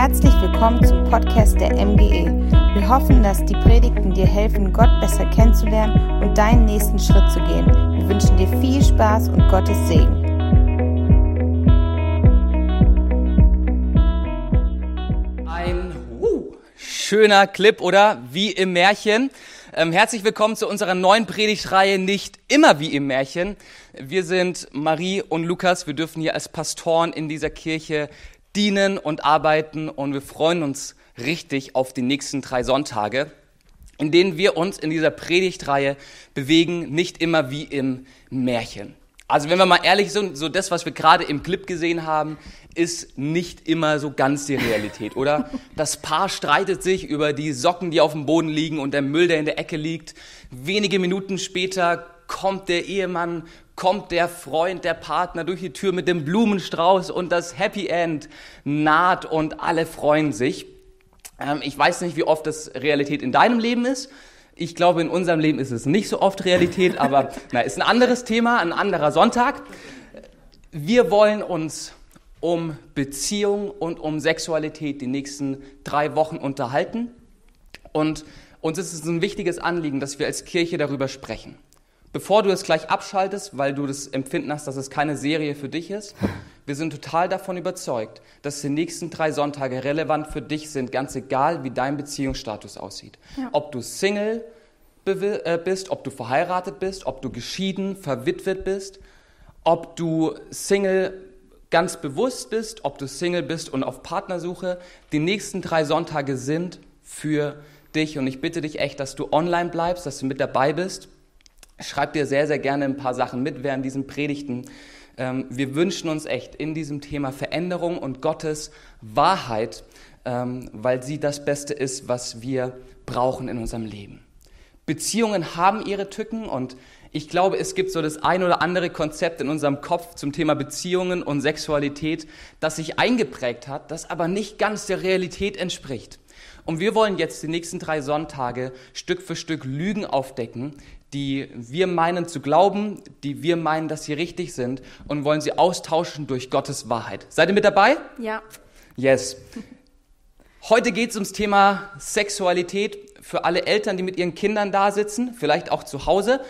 Herzlich willkommen zum Podcast der MGE. Wir hoffen, dass die Predigten dir helfen, Gott besser kennenzulernen und deinen nächsten Schritt zu gehen. Wir wünschen dir viel Spaß und Gottes Segen. Ein uh, schöner Clip, oder? Wie im Märchen. Ähm, herzlich willkommen zu unserer neuen Predigtreihe Nicht immer wie im Märchen. Wir sind Marie und Lukas. Wir dürfen hier als Pastoren in dieser Kirche dienen und arbeiten und wir freuen uns richtig auf die nächsten drei Sonntage, in denen wir uns in dieser Predigtreihe bewegen, nicht immer wie im Märchen. Also wenn wir mal ehrlich sind, so das, was wir gerade im Clip gesehen haben, ist nicht immer so ganz die Realität, oder? Das Paar streitet sich über die Socken, die auf dem Boden liegen und der Müll, der in der Ecke liegt. Wenige Minuten später kommt der Ehemann, kommt der Freund, der Partner durch die Tür mit dem Blumenstrauß und das Happy End naht und alle freuen sich. Ähm, ich weiß nicht, wie oft das Realität in deinem Leben ist. Ich glaube, in unserem Leben ist es nicht so oft Realität, aber na, ist ein anderes Thema, ein anderer Sonntag. Wir wollen uns um Beziehung und um Sexualität die nächsten drei Wochen unterhalten. Und uns ist es ein wichtiges Anliegen, dass wir als Kirche darüber sprechen. Bevor du es gleich abschaltest, weil du das Empfinden hast, dass es keine Serie für dich ist, wir sind total davon überzeugt, dass die nächsten drei Sonntage relevant für dich sind, ganz egal, wie dein Beziehungsstatus aussieht. Ja. Ob du Single äh, bist, ob du verheiratet bist, ob du geschieden, verwitwet bist, ob du Single ganz bewusst bist, ob du Single bist und auf Partnersuche. Die nächsten drei Sonntage sind für dich und ich bitte dich echt, dass du online bleibst, dass du mit dabei bist. Schreib dir sehr, sehr gerne ein paar Sachen mit während diesen Predigten ähm, wir wünschen uns echt in diesem Thema Veränderung und Gottes Wahrheit, ähm, weil sie das Beste ist, was wir brauchen in unserem Leben. Beziehungen haben ihre Tücken und ich glaube, es gibt so das ein oder andere Konzept in unserem Kopf zum Thema Beziehungen und Sexualität, das sich eingeprägt hat, das aber nicht ganz der Realität entspricht. Und wir wollen jetzt die nächsten drei Sonntage Stück für Stück Lügen aufdecken, die wir meinen zu glauben, die wir meinen, dass sie richtig sind und wollen sie austauschen durch Gottes Wahrheit. Seid ihr mit dabei? Ja. Yes. Heute geht es ums Thema Sexualität für alle Eltern, die mit ihren Kindern da sitzen, vielleicht auch zu Hause.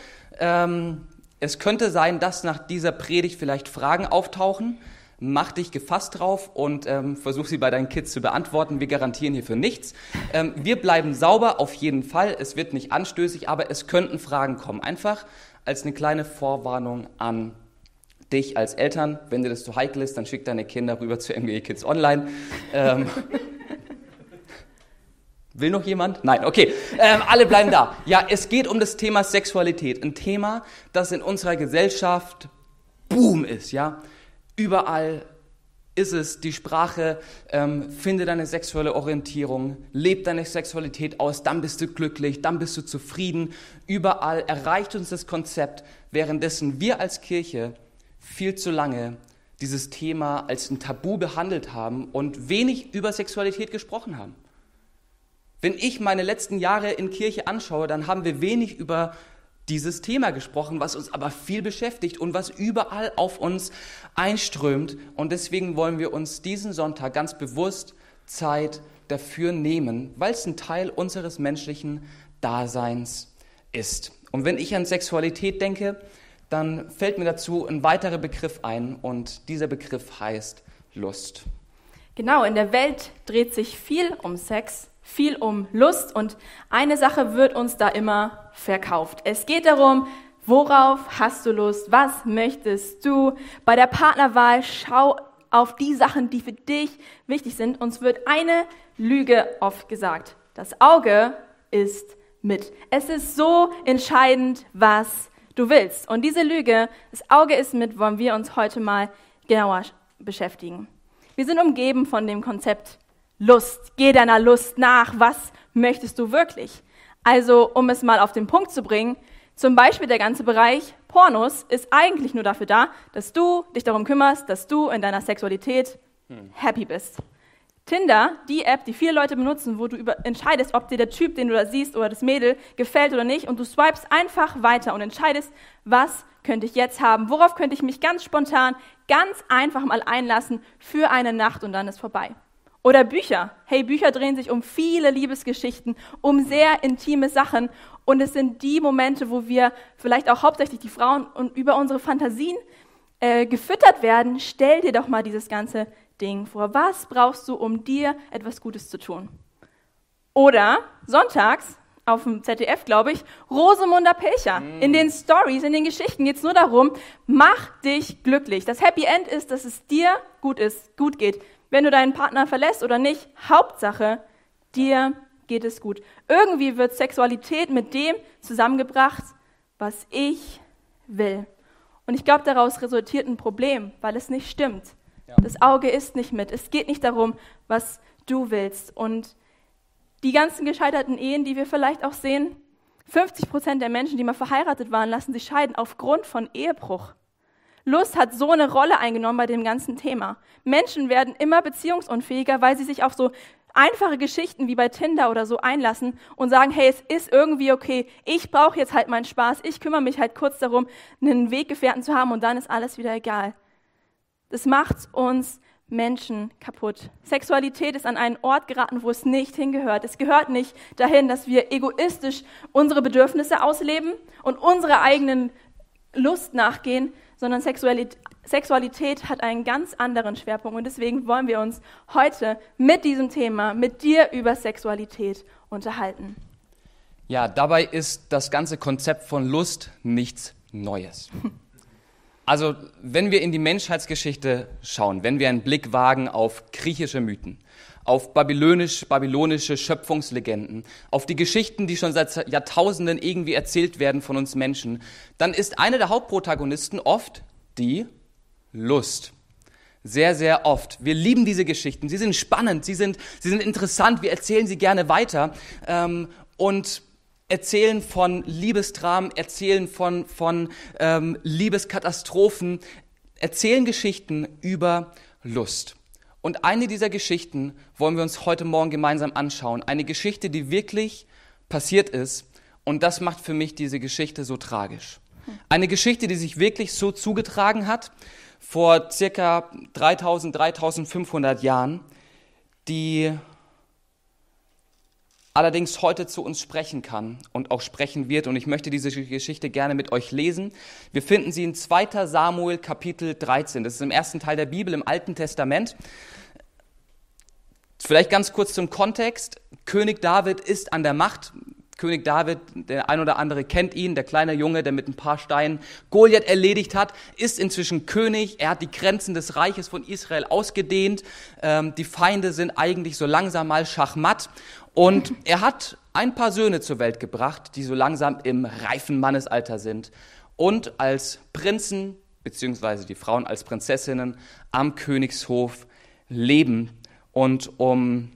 Ähm, es könnte sein, dass nach dieser Predigt vielleicht Fragen auftauchen mach dich gefasst drauf und ähm, versuch sie bei deinen Kids zu beantworten. Wir garantieren hierfür nichts. Ähm, wir bleiben sauber auf jeden Fall. Es wird nicht anstößig, aber es könnten Fragen kommen. Einfach als eine kleine Vorwarnung an dich als Eltern. Wenn dir das zu heikel ist, dann schick deine Kinder rüber zu MGE Kids Online. Ähm, Will noch jemand? Nein, okay. Ähm, alle bleiben da. Ja, es geht um das Thema Sexualität. Ein Thema, das in unserer Gesellschaft Boom ist, ja. Überall ist es die Sprache, ähm, finde deine sexuelle Orientierung, lebe deine Sexualität aus, dann bist du glücklich, dann bist du zufrieden. Überall erreicht uns das Konzept, währenddessen wir als Kirche viel zu lange dieses Thema als ein Tabu behandelt haben und wenig über Sexualität gesprochen haben. Wenn ich meine letzten Jahre in Kirche anschaue, dann haben wir wenig über dieses Thema gesprochen, was uns aber viel beschäftigt und was überall auf uns einströmt. Und deswegen wollen wir uns diesen Sonntag ganz bewusst Zeit dafür nehmen, weil es ein Teil unseres menschlichen Daseins ist. Und wenn ich an Sexualität denke, dann fällt mir dazu ein weiterer Begriff ein und dieser Begriff heißt Lust. Genau, in der Welt dreht sich viel um Sex viel um Lust und eine Sache wird uns da immer verkauft. Es geht darum, worauf hast du Lust, was möchtest du. Bei der Partnerwahl schau auf die Sachen, die für dich wichtig sind. Uns wird eine Lüge oft gesagt. Das Auge ist mit. Es ist so entscheidend, was du willst. Und diese Lüge, das Auge ist mit, wollen wir uns heute mal genauer beschäftigen. Wir sind umgeben von dem Konzept Lust. Geh deiner Lust nach. Was möchtest du wirklich? Also, um es mal auf den Punkt zu bringen, zum Beispiel der ganze Bereich Pornos ist eigentlich nur dafür da, dass du dich darum kümmerst, dass du in deiner Sexualität happy bist. Tinder, die App, die viele Leute benutzen, wo du entscheidest, ob dir der Typ, den du da siehst, oder das Mädel gefällt oder nicht, und du swipest einfach weiter und entscheidest, was könnte ich jetzt haben, worauf könnte ich mich ganz spontan, ganz einfach mal einlassen für eine Nacht und dann ist vorbei. Oder Bücher. Hey, Bücher drehen sich um viele Liebesgeschichten, um sehr intime Sachen. Und es sind die Momente, wo wir vielleicht auch hauptsächlich die Frauen und über unsere Fantasien äh, gefüttert werden. Stell dir doch mal dieses ganze Ding vor. Was brauchst du, um dir etwas Gutes zu tun? Oder sonntags auf dem ZDF, glaube ich, Rosemunder Pilcher. Mm. In den Stories, in den Geschichten geht es nur darum, mach dich glücklich. Das Happy End ist, dass es dir gut ist, gut geht. Wenn du deinen Partner verlässt oder nicht, Hauptsache, dir geht es gut. Irgendwie wird Sexualität mit dem zusammengebracht, was ich will. Und ich glaube, daraus resultiert ein Problem, weil es nicht stimmt. Ja. Das Auge ist nicht mit. Es geht nicht darum, was du willst. Und die ganzen gescheiterten Ehen, die wir vielleicht auch sehen, 50 Prozent der Menschen, die mal verheiratet waren, lassen sich scheiden aufgrund von Ehebruch. Lust hat so eine Rolle eingenommen bei dem ganzen Thema. Menschen werden immer beziehungsunfähiger, weil sie sich auf so einfache Geschichten wie bei Tinder oder so einlassen und sagen, hey, es ist irgendwie okay, ich brauche jetzt halt meinen Spaß, ich kümmere mich halt kurz darum, einen Weggefährten zu haben und dann ist alles wieder egal. Das macht uns Menschen kaputt. Sexualität ist an einen Ort geraten, wo es nicht hingehört. Es gehört nicht dahin, dass wir egoistisch unsere Bedürfnisse ausleben und unserer eigenen Lust nachgehen, sondern Sexualität, Sexualität hat einen ganz anderen Schwerpunkt. Und deswegen wollen wir uns heute mit diesem Thema, mit dir über Sexualität unterhalten. Ja, dabei ist das ganze Konzept von Lust nichts Neues. Also, wenn wir in die Menschheitsgeschichte schauen, wenn wir einen Blick wagen auf griechische Mythen, auf babylonisch, babylonische Schöpfungslegenden, auf die Geschichten, die schon seit Jahrtausenden irgendwie erzählt werden von uns Menschen, dann ist eine der Hauptprotagonisten oft die Lust. Sehr, sehr oft. Wir lieben diese Geschichten. Sie sind spannend, sie sind, sie sind interessant, wir erzählen sie gerne weiter. Ähm, und erzählen von Liebesdramen, erzählen von, von ähm, Liebeskatastrophen, erzählen Geschichten über Lust. Und eine dieser Geschichten wollen wir uns heute Morgen gemeinsam anschauen. Eine Geschichte, die wirklich passiert ist. Und das macht für mich diese Geschichte so tragisch. Eine Geschichte, die sich wirklich so zugetragen hat, vor circa 3000, 3500 Jahren, die allerdings heute zu uns sprechen kann und auch sprechen wird. Und ich möchte diese Geschichte gerne mit euch lesen. Wir finden sie in 2 Samuel Kapitel 13. Das ist im ersten Teil der Bibel im Alten Testament. Vielleicht ganz kurz zum Kontext. König David ist an der Macht. König David, der ein oder andere kennt ihn, der kleine Junge, der mit ein paar Steinen Goliath erledigt hat, ist inzwischen König. Er hat die Grenzen des Reiches von Israel ausgedehnt. Ähm, die Feinde sind eigentlich so langsam mal schachmatt. Und er hat ein paar Söhne zur Welt gebracht, die so langsam im reifen Mannesalter sind und als Prinzen, beziehungsweise die Frauen als Prinzessinnen am Königshof leben. Und um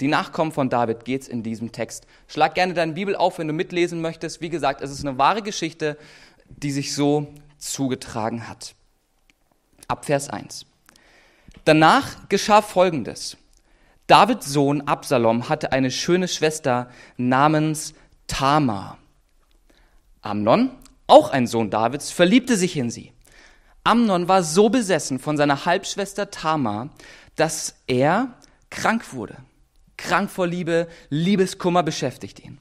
die Nachkommen von David geht es in diesem Text. Schlag gerne deine Bibel auf, wenn du mitlesen möchtest. Wie gesagt, es ist eine wahre Geschichte, die sich so zugetragen hat. Ab Vers 1. Danach geschah Folgendes. Davids Sohn Absalom hatte eine schöne Schwester namens Tamar. Amnon, auch ein Sohn Davids, verliebte sich in sie. Amnon war so besessen von seiner Halbschwester Tamar, dass er krank wurde. Krank vor Liebe, Liebeskummer beschäftigt ihn.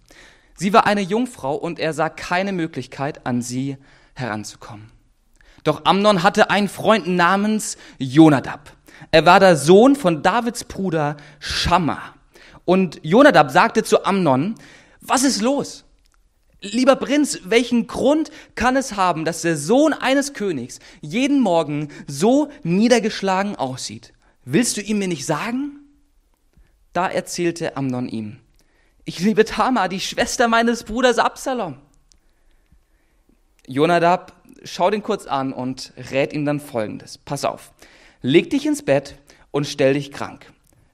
Sie war eine Jungfrau und er sah keine Möglichkeit, an sie heranzukommen. Doch Amnon hatte einen Freund namens Jonadab. Er war der Sohn von Davids Bruder Schamma. Und Jonadab sagte zu Amnon, was ist los? Lieber Prinz, welchen Grund kann es haben, dass der Sohn eines Königs jeden Morgen so niedergeschlagen aussieht? Willst du ihm mir nicht sagen? Da erzählte Amnon ihm, ich liebe Tamar, die Schwester meines Bruders Absalom. Jonadab schaut ihn kurz an und rät ihm dann Folgendes. Pass auf, leg dich ins Bett und stell dich krank.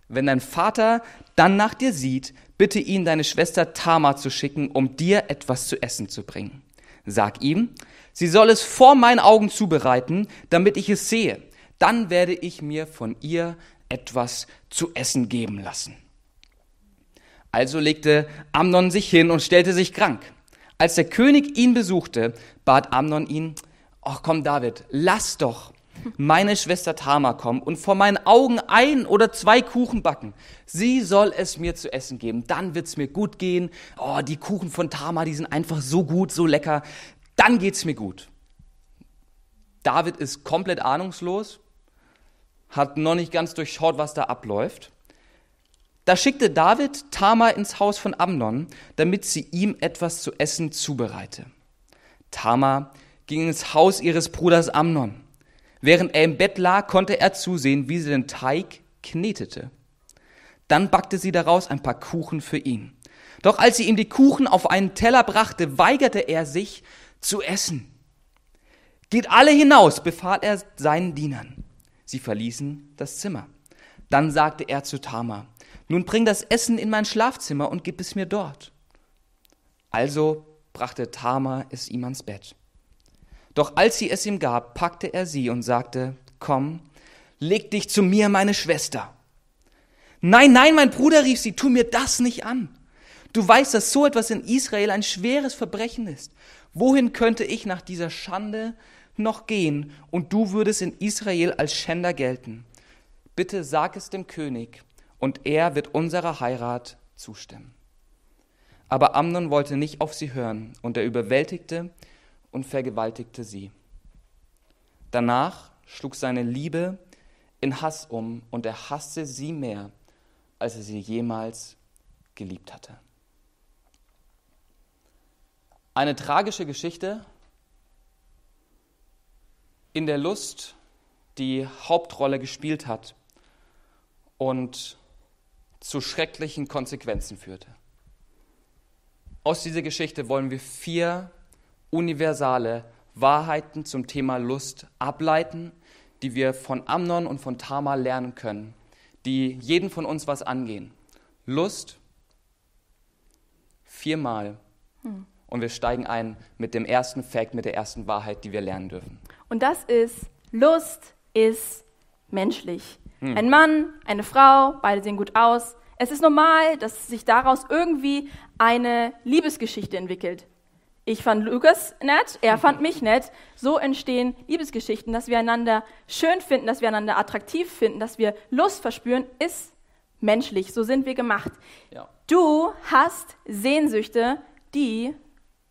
Wenn dein Vater dann nach dir sieht, bitte ihn, deine Schwester Tamar zu schicken, um dir etwas zu essen zu bringen. Sag ihm, sie soll es vor meinen Augen zubereiten, damit ich es sehe. Dann werde ich mir von ihr etwas zu essen geben lassen. Also legte Amnon sich hin und stellte sich krank. Als der König ihn besuchte, bat Amnon ihn, ach komm David, lass doch meine Schwester Tama kommen und vor meinen Augen ein oder zwei Kuchen backen. Sie soll es mir zu essen geben. Dann wird's mir gut gehen. Oh, die Kuchen von Tama, die sind einfach so gut, so lecker. Dann geht's mir gut. David ist komplett ahnungslos, hat noch nicht ganz durchschaut, was da abläuft. Da schickte David Tamar ins Haus von Amnon, damit sie ihm etwas zu essen zubereite. Tamar ging ins Haus ihres Bruders Amnon. Während er im Bett lag, konnte er zusehen, wie sie den Teig knetete. Dann backte sie daraus ein paar Kuchen für ihn. Doch als sie ihm die Kuchen auf einen Teller brachte, weigerte er sich zu essen. Geht alle hinaus, befahl er seinen Dienern. Sie verließen das Zimmer. Dann sagte er zu Tamar, nun bring das Essen in mein Schlafzimmer und gib es mir dort. Also brachte Tamar es ihm ans Bett. Doch als sie es ihm gab, packte er sie und sagte, komm, leg dich zu mir, meine Schwester. Nein, nein, mein Bruder, rief sie, tu mir das nicht an. Du weißt, dass so etwas in Israel ein schweres Verbrechen ist. Wohin könnte ich nach dieser Schande noch gehen und du würdest in Israel als Schänder gelten? Bitte sag es dem König und er wird unserer Heirat zustimmen. Aber Amnon wollte nicht auf sie hören und er überwältigte und vergewaltigte sie. Danach schlug seine Liebe in Hass um und er hasste sie mehr, als er sie jemals geliebt hatte. Eine tragische Geschichte, in der Lust die Hauptrolle gespielt hat und zu schrecklichen Konsequenzen führte. Aus dieser Geschichte wollen wir vier universale Wahrheiten zum Thema Lust ableiten, die wir von Amnon und von Tamar lernen können, die jeden von uns was angehen. Lust viermal. Hm. Und wir steigen ein mit dem ersten Fact, mit der ersten Wahrheit, die wir lernen dürfen. Und das ist, Lust ist menschlich. Hm. Ein Mann, eine Frau, beide sehen gut aus. Es ist normal, dass sich daraus irgendwie eine Liebesgeschichte entwickelt. Ich fand Lukas nett, er fand mich nett. So entstehen Liebesgeschichten, dass wir einander schön finden, dass wir einander attraktiv finden, dass wir Lust verspüren, ist menschlich. So sind wir gemacht. Ja. Du hast Sehnsüchte, die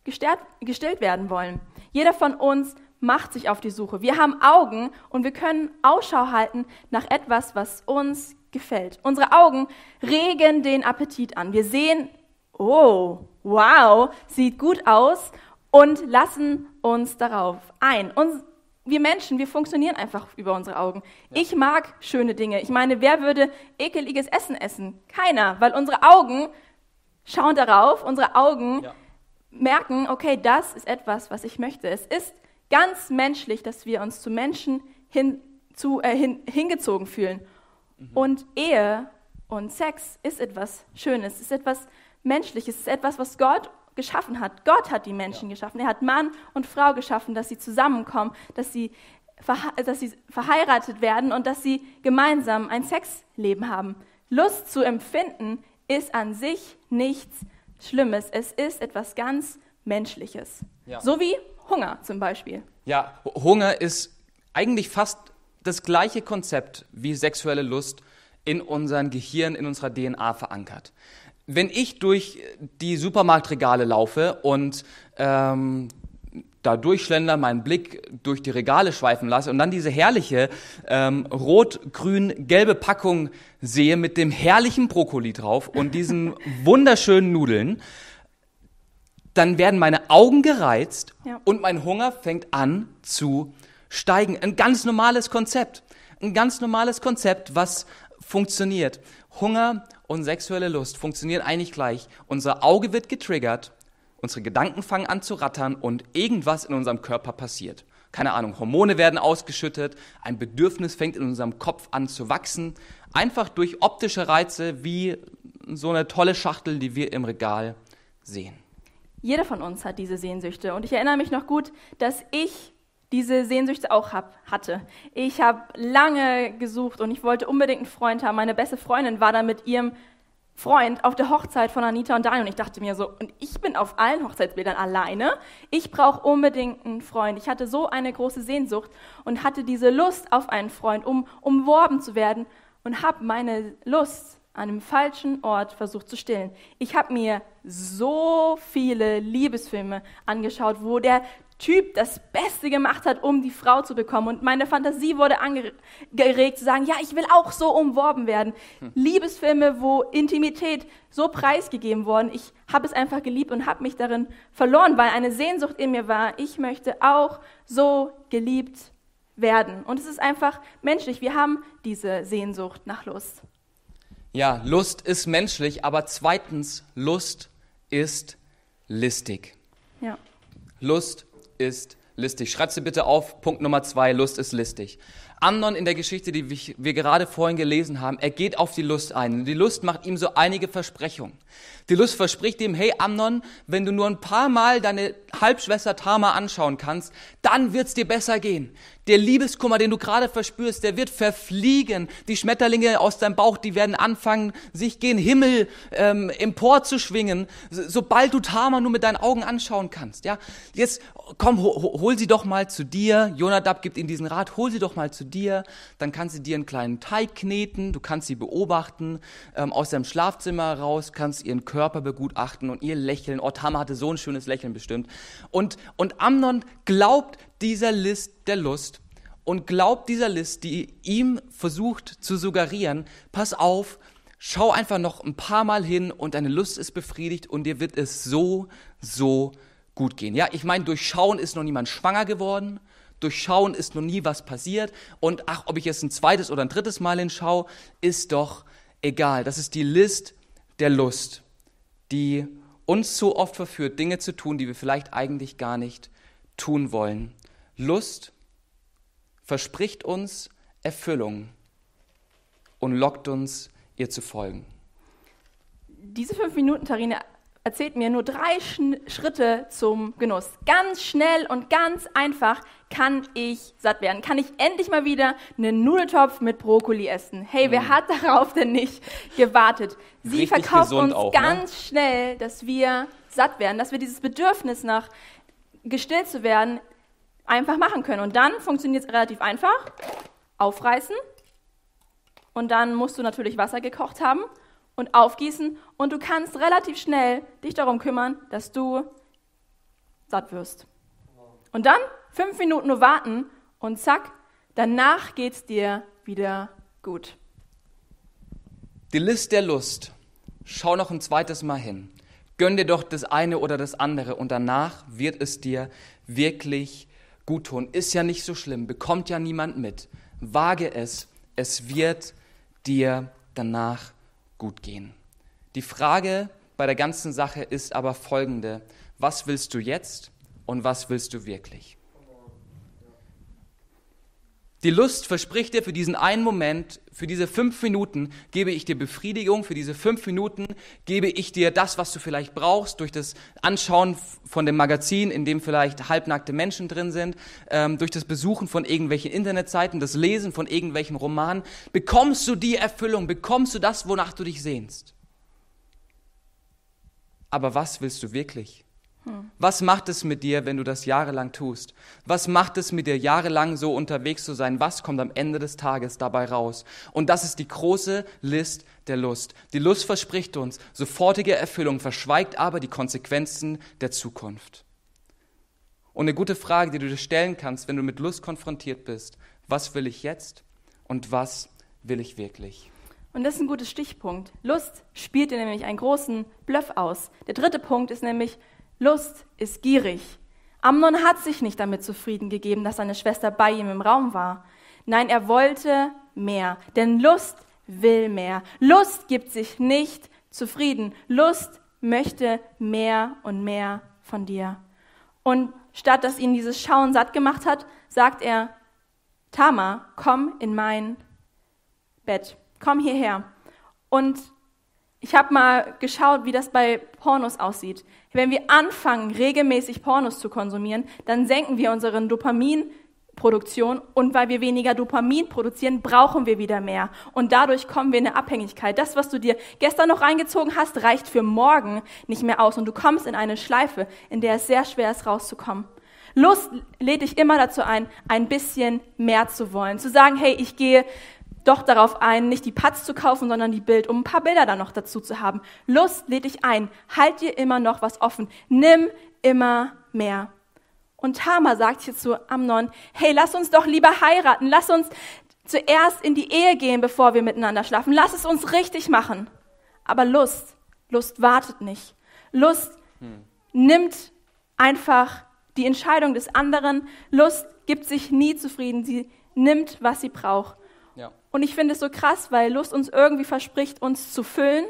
gestillt werden wollen. Jeder von uns macht sich auf die Suche. Wir haben Augen und wir können Ausschau halten nach etwas, was uns gefällt. Unsere Augen regen den Appetit an. Wir sehen, oh, wow, sieht gut aus und lassen uns darauf ein. Und wir Menschen, wir funktionieren einfach über unsere Augen. Ja. Ich mag schöne Dinge. Ich meine, wer würde ekeliges Essen essen? Keiner, weil unsere Augen schauen darauf, unsere Augen ja. merken, okay, das ist etwas, was ich möchte. Es ist ganz menschlich, dass wir uns zu Menschen hin, zu, äh, hin, hingezogen fühlen. Mhm. Und Ehe und Sex ist etwas Schönes, ist etwas Menschliches, ist etwas, was Gott geschaffen hat. Gott hat die Menschen ja. geschaffen. Er hat Mann und Frau geschaffen, dass sie zusammenkommen, dass sie, dass sie verheiratet werden und dass sie gemeinsam ein Sexleben haben. Lust zu empfinden ist an sich nichts Schlimmes. Es ist etwas ganz Menschliches. Ja. So wie Hunger zum Beispiel. Ja, Hunger ist eigentlich fast das gleiche Konzept wie sexuelle Lust in unserem Gehirn, in unserer DNA verankert. Wenn ich durch die Supermarktregale laufe und ähm, da durchschlender, meinen Blick durch die Regale schweifen lasse und dann diese herrliche ähm, rot-grün-gelbe Packung sehe mit dem herrlichen Brokkoli drauf und diesen wunderschönen Nudeln, dann werden meine Augen gereizt ja. und mein Hunger fängt an zu steigen. Ein ganz normales Konzept. Ein ganz normales Konzept, was funktioniert. Hunger und sexuelle Lust funktionieren eigentlich gleich. Unser Auge wird getriggert, unsere Gedanken fangen an zu rattern und irgendwas in unserem Körper passiert. Keine Ahnung, Hormone werden ausgeschüttet, ein Bedürfnis fängt in unserem Kopf an zu wachsen, einfach durch optische Reize wie so eine tolle Schachtel, die wir im Regal sehen. Jeder von uns hat diese Sehnsüchte. Und ich erinnere mich noch gut, dass ich diese Sehnsüchte auch hab, hatte. Ich habe lange gesucht und ich wollte unbedingt einen Freund haben. Meine beste Freundin war da mit ihrem Freund auf der Hochzeit von Anita und Daniel und ich dachte mir so, und ich bin auf allen Hochzeitsbildern alleine. Ich brauche unbedingt einen Freund. Ich hatte so eine große Sehnsucht und hatte diese Lust auf einen Freund, um umworben zu werden und habe meine Lust an einem falschen Ort versucht zu stillen. Ich habe mir so viele Liebesfilme angeschaut, wo der Typ das Beste gemacht hat, um die Frau zu bekommen. Und meine Fantasie wurde angeregt zu sagen, ja, ich will auch so umworben werden. Hm. Liebesfilme, wo Intimität so preisgegeben worden. Ich habe es einfach geliebt und habe mich darin verloren, weil eine Sehnsucht in mir war. Ich möchte auch so geliebt werden. Und es ist einfach menschlich. Wir haben diese Sehnsucht nach Lust. Ja, Lust ist menschlich, aber zweitens, Lust ist listig. Ja. Lust ist listig. Schreib sie bitte auf. Punkt Nummer zwei, Lust ist listig. Amnon in der Geschichte, die wir gerade vorhin gelesen haben, er geht auf die Lust ein. Die Lust macht ihm so einige Versprechungen. Die Lust verspricht ihm, hey Amnon, wenn du nur ein paar Mal deine Halbschwester Tama anschauen kannst, dann wird's dir besser gehen. Der Liebeskummer, den du gerade verspürst, der wird verfliegen. Die Schmetterlinge aus deinem Bauch, die werden anfangen, sich gen Himmel ähm, empor zu schwingen, sobald du Tama nur mit deinen Augen anschauen kannst. Ja, jetzt komm, hol, hol sie doch mal zu dir. Jonadab gibt ihnen diesen Rat: Hol sie doch mal zu dir. Dann kannst du dir einen kleinen Teig kneten. Du kannst sie beobachten ähm, aus deinem Schlafzimmer raus, kannst ihren Körper begutachten und ihr Lächeln. Oh, Tama hatte so ein schönes Lächeln bestimmt. Und und Amnon glaubt dieser List der Lust und glaubt dieser List, die ihm versucht zu suggerieren, pass auf, schau einfach noch ein paar Mal hin und deine Lust ist befriedigt und dir wird es so, so gut gehen. Ja, ich meine, durch Schauen ist noch niemand schwanger geworden, durch Schauen ist noch nie was passiert und ach, ob ich jetzt ein zweites oder ein drittes Mal hinschaue, ist doch egal. Das ist die List der Lust, die uns so oft verführt, Dinge zu tun, die wir vielleicht eigentlich gar nicht tun wollen. Lust verspricht uns Erfüllung und lockt uns, ihr zu folgen. Diese fünf Minuten, Tarine, erzählt mir nur drei Schritte zum Genuss. Ganz schnell und ganz einfach kann ich satt werden. Kann ich endlich mal wieder einen Nudeltopf mit Brokkoli essen. Hey, wer mm. hat darauf denn nicht gewartet? Sie Richtig verkauft uns auch, ne? ganz ne? schnell, dass wir satt werden, dass wir dieses Bedürfnis nach gestillt zu werden einfach machen können. Und dann funktioniert es relativ einfach. Aufreißen. Und dann musst du natürlich Wasser gekocht haben und aufgießen. Und du kannst relativ schnell dich darum kümmern, dass du satt wirst. Und dann fünf Minuten nur warten und zack, danach geht es dir wieder gut. Die List der Lust. Schau noch ein zweites Mal hin. Gönn dir doch das eine oder das andere und danach wird es dir wirklich gut tun. Ist ja nicht so schlimm, bekommt ja niemand mit. Wage es, es wird dir danach gut gehen. Die Frage bei der ganzen Sache ist aber folgende. Was willst du jetzt und was willst du wirklich? Die Lust verspricht dir für diesen einen Moment, für diese fünf Minuten gebe ich dir Befriedigung, für diese fünf Minuten gebe ich dir das, was du vielleicht brauchst, durch das Anschauen von dem Magazin, in dem vielleicht halbnackte Menschen drin sind, ähm, durch das Besuchen von irgendwelchen Internetseiten, das Lesen von irgendwelchen Romanen, bekommst du die Erfüllung, bekommst du das, wonach du dich sehnst. Aber was willst du wirklich? Was macht es mit dir, wenn du das jahrelang tust? Was macht es mit dir, jahrelang so unterwegs zu sein? Was kommt am Ende des Tages dabei raus? Und das ist die große List der Lust. Die Lust verspricht uns sofortige Erfüllung, verschweigt aber die Konsequenzen der Zukunft. Und eine gute Frage, die du dir stellen kannst, wenn du mit Lust konfrontiert bist, was will ich jetzt und was will ich wirklich? Und das ist ein guter Stichpunkt. Lust spielt dir nämlich einen großen Bluff aus. Der dritte Punkt ist nämlich, Lust ist gierig. Amnon hat sich nicht damit zufrieden gegeben, dass seine Schwester bei ihm im Raum war. Nein, er wollte mehr, denn Lust will mehr. Lust gibt sich nicht zufrieden. Lust möchte mehr und mehr von dir. Und statt dass ihn dieses Schauen satt gemacht hat, sagt er, Tama, komm in mein Bett, komm hierher. Und ich habe mal geschaut, wie das bei Pornos aussieht. Wenn wir anfangen, regelmäßig Pornos zu konsumieren, dann senken wir unseren Dopaminproduktion Produktion und weil wir weniger Dopamin produzieren, brauchen wir wieder mehr. Und dadurch kommen wir in eine Abhängigkeit. Das, was du dir gestern noch reingezogen hast, reicht für morgen nicht mehr aus und du kommst in eine Schleife, in der es sehr schwer ist, rauszukommen. Lust lädt dich immer dazu ein, ein bisschen mehr zu wollen. Zu sagen, hey, ich gehe doch darauf ein, nicht die Patz zu kaufen, sondern die Bild, um ein paar Bilder dann noch dazu zu haben. Lust lädt dich ein. Halt dir immer noch was offen. Nimm immer mehr. Und Tama sagt hier zu Amnon, hey, lass uns doch lieber heiraten. Lass uns zuerst in die Ehe gehen, bevor wir miteinander schlafen. Lass es uns richtig machen. Aber Lust, Lust wartet nicht. Lust hm. nimmt einfach die Entscheidung des anderen. Lust gibt sich nie zufrieden. Sie nimmt, was sie braucht. Ja. Und ich finde es so krass, weil Lust uns irgendwie verspricht, uns zu füllen,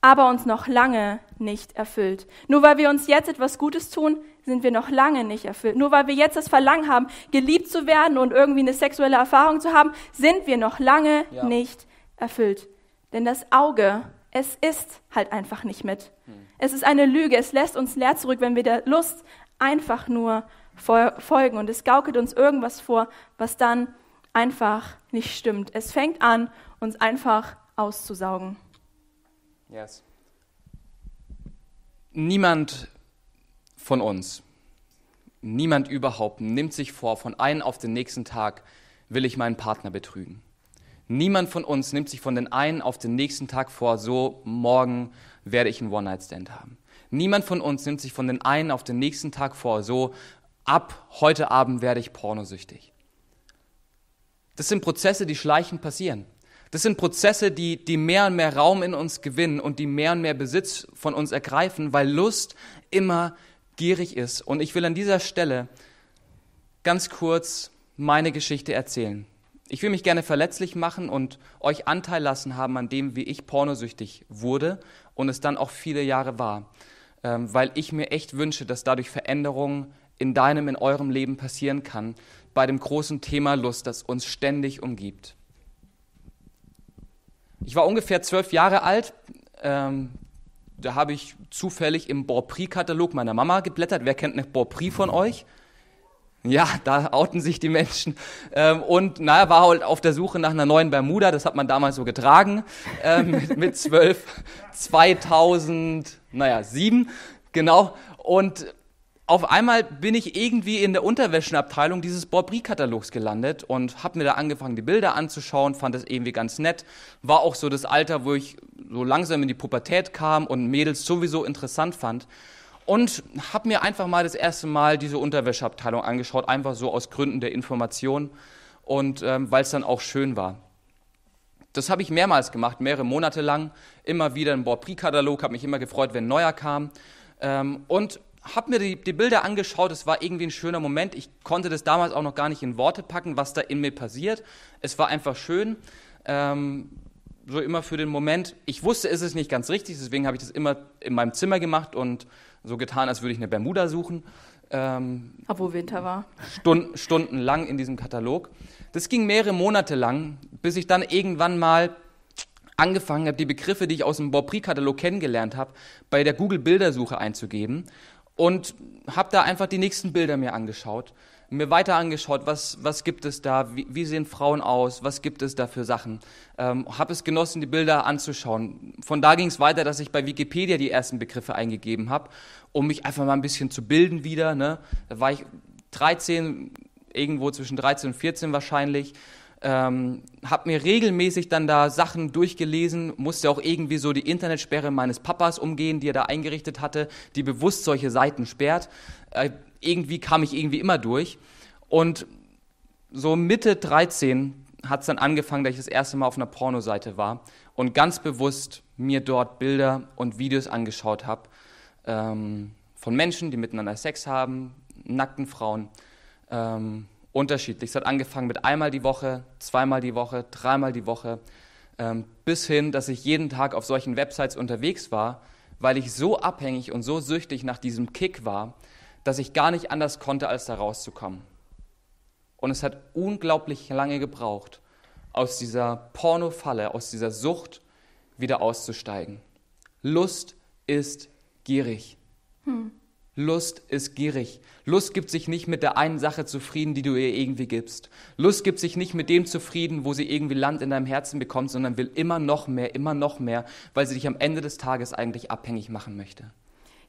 aber uns noch lange nicht erfüllt. Nur weil wir uns jetzt etwas Gutes tun, sind wir noch lange nicht erfüllt. Nur weil wir jetzt das Verlangen haben, geliebt zu werden und irgendwie eine sexuelle Erfahrung zu haben, sind wir noch lange ja. nicht erfüllt. Denn das Auge, es ist halt einfach nicht mit. Hm. Es ist eine Lüge. Es lässt uns leer zurück, wenn wir der Lust einfach nur folgen. Und es gaukelt uns irgendwas vor, was dann einfach nicht stimmt. Es fängt an, uns einfach auszusaugen. Yes. Niemand von uns, niemand überhaupt nimmt sich vor, von einem auf den nächsten Tag will ich meinen Partner betrügen. Niemand von uns nimmt sich von den einen auf den nächsten Tag vor, so morgen werde ich einen One-Night-Stand haben. Niemand von uns nimmt sich von den einen auf den nächsten Tag vor, so ab heute Abend werde ich pornosüchtig. Das sind Prozesse, die schleichend passieren. Das sind Prozesse, die, die mehr und mehr Raum in uns gewinnen und die mehr und mehr Besitz von uns ergreifen, weil Lust immer gierig ist. Und ich will an dieser Stelle ganz kurz meine Geschichte erzählen. Ich will mich gerne verletzlich machen und euch Anteil lassen haben an dem, wie ich pornosüchtig wurde und es dann auch viele Jahre war, ähm, weil ich mir echt wünsche, dass dadurch Veränderungen in deinem, in eurem Leben passieren kann, bei dem großen Thema Lust, das uns ständig umgibt. Ich war ungefähr zwölf Jahre alt. Ähm, da habe ich zufällig im Borprix-Katalog meiner Mama geblättert. Wer kennt eine Borprix von euch? Ja, da outen sich die Menschen. Ähm, und naja, war halt auf der Suche nach einer neuen Bermuda. Das hat man damals so getragen. Ähm, mit, mit 12, 2000, naja, sieben, genau. Und auf einmal bin ich irgendwie in der Unterwäschenabteilung dieses Borprix-Katalogs gelandet und habe mir da angefangen, die Bilder anzuschauen, fand das irgendwie ganz nett. War auch so das Alter, wo ich so langsam in die Pubertät kam und Mädels sowieso interessant fand. Und habe mir einfach mal das erste Mal diese Unterwäscheabteilung angeschaut, einfach so aus Gründen der Information und ähm, weil es dann auch schön war. Das habe ich mehrmals gemacht, mehrere Monate lang, immer wieder im Borprix-Katalog, habe mich immer gefreut, wenn ein neuer kam. Ähm, und habe mir die, die, Bilder angeschaut, es war irgendwie ein schöner Moment. Ich konnte das damals auch noch gar nicht in Worte packen, was da in mir passiert. Es war einfach schön, ähm, so immer für den Moment. Ich wusste, es ist nicht ganz richtig, deswegen habe ich das immer in meinem Zimmer gemacht und so getan, als würde ich eine Bermuda suchen. Ähm, Obwohl Winter war. Stunden, stundenlang in diesem Katalog. Das ging mehrere Monate lang, bis ich dann irgendwann mal angefangen habe, die Begriffe, die ich aus dem Borprix-Katalog kennengelernt habe, bei der Google-Bildersuche einzugeben und habe da einfach die nächsten Bilder mir angeschaut, mir weiter angeschaut, was, was gibt es da, wie, wie sehen Frauen aus, was gibt es da für Sachen. Ähm, habe es genossen, die Bilder anzuschauen. Von da ging es weiter, dass ich bei Wikipedia die ersten Begriffe eingegeben habe, um mich einfach mal ein bisschen zu bilden wieder. Ne? Da war ich 13, irgendwo zwischen 13 und 14 wahrscheinlich ähm, habe mir regelmäßig dann da Sachen durchgelesen, musste auch irgendwie so die Internetsperre meines Papas umgehen, die er da eingerichtet hatte, die bewusst solche Seiten sperrt. Äh, irgendwie kam ich irgendwie immer durch. Und so Mitte 13 hat es dann angefangen, dass ich das erste Mal auf einer Pornoseite war und ganz bewusst mir dort Bilder und Videos angeschaut habe ähm, von Menschen, die miteinander Sex haben, nackten Frauen. Ähm, unterschiedlich. Es hat angefangen mit einmal die Woche, zweimal die Woche, dreimal die Woche, ähm, bis hin, dass ich jeden Tag auf solchen Websites unterwegs war, weil ich so abhängig und so süchtig nach diesem Kick war, dass ich gar nicht anders konnte, als da rauszukommen. Und es hat unglaublich lange gebraucht, aus dieser Pornofalle, aus dieser Sucht wieder auszusteigen. Lust ist gierig. Hm. Lust ist gierig. Lust gibt sich nicht mit der einen Sache zufrieden, die du ihr irgendwie gibst. Lust gibt sich nicht mit dem zufrieden, wo sie irgendwie Land in deinem Herzen bekommt, sondern will immer noch mehr, immer noch mehr, weil sie dich am Ende des Tages eigentlich abhängig machen möchte.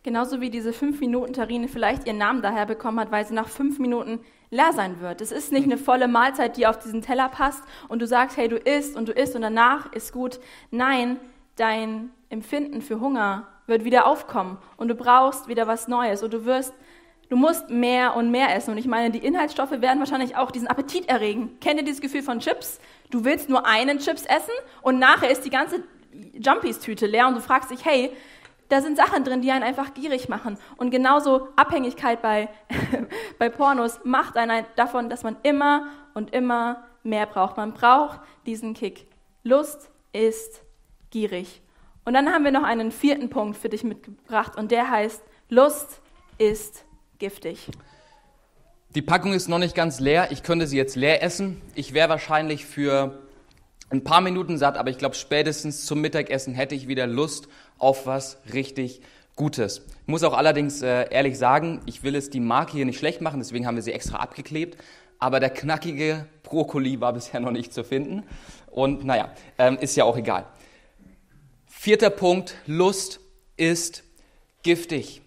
Genauso wie diese 5-Minuten-Terrine vielleicht ihren Namen daher bekommen hat, weil sie nach fünf Minuten leer sein wird. Es ist nicht eine volle Mahlzeit, die auf diesen Teller passt und du sagst, hey, du isst und du isst und danach ist gut. Nein, dein Empfinden für Hunger wird wieder aufkommen und du brauchst wieder was Neues und du wirst, du musst mehr und mehr essen. Und ich meine, die Inhaltsstoffe werden wahrscheinlich auch diesen Appetit erregen. Kennt ihr dieses Gefühl von Chips? Du willst nur einen Chips essen und nachher ist die ganze Jumpies-Tüte leer und du fragst dich, hey, da sind Sachen drin, die einen einfach gierig machen. Und genauso Abhängigkeit bei, bei Pornos macht einen davon, dass man immer und immer mehr braucht. Man braucht diesen Kick. Lust ist gierig. Und dann haben wir noch einen vierten Punkt für dich mitgebracht und der heißt, Lust ist giftig. Die Packung ist noch nicht ganz leer. Ich könnte sie jetzt leer essen. Ich wäre wahrscheinlich für ein paar Minuten satt, aber ich glaube, spätestens zum Mittagessen hätte ich wieder Lust auf was richtig Gutes. Ich muss auch allerdings äh, ehrlich sagen, ich will es die Marke hier nicht schlecht machen, deswegen haben wir sie extra abgeklebt. Aber der knackige Brokkoli war bisher noch nicht zu finden. Und naja, ähm, ist ja auch egal. Vierter Punkt, Lust ist giftig.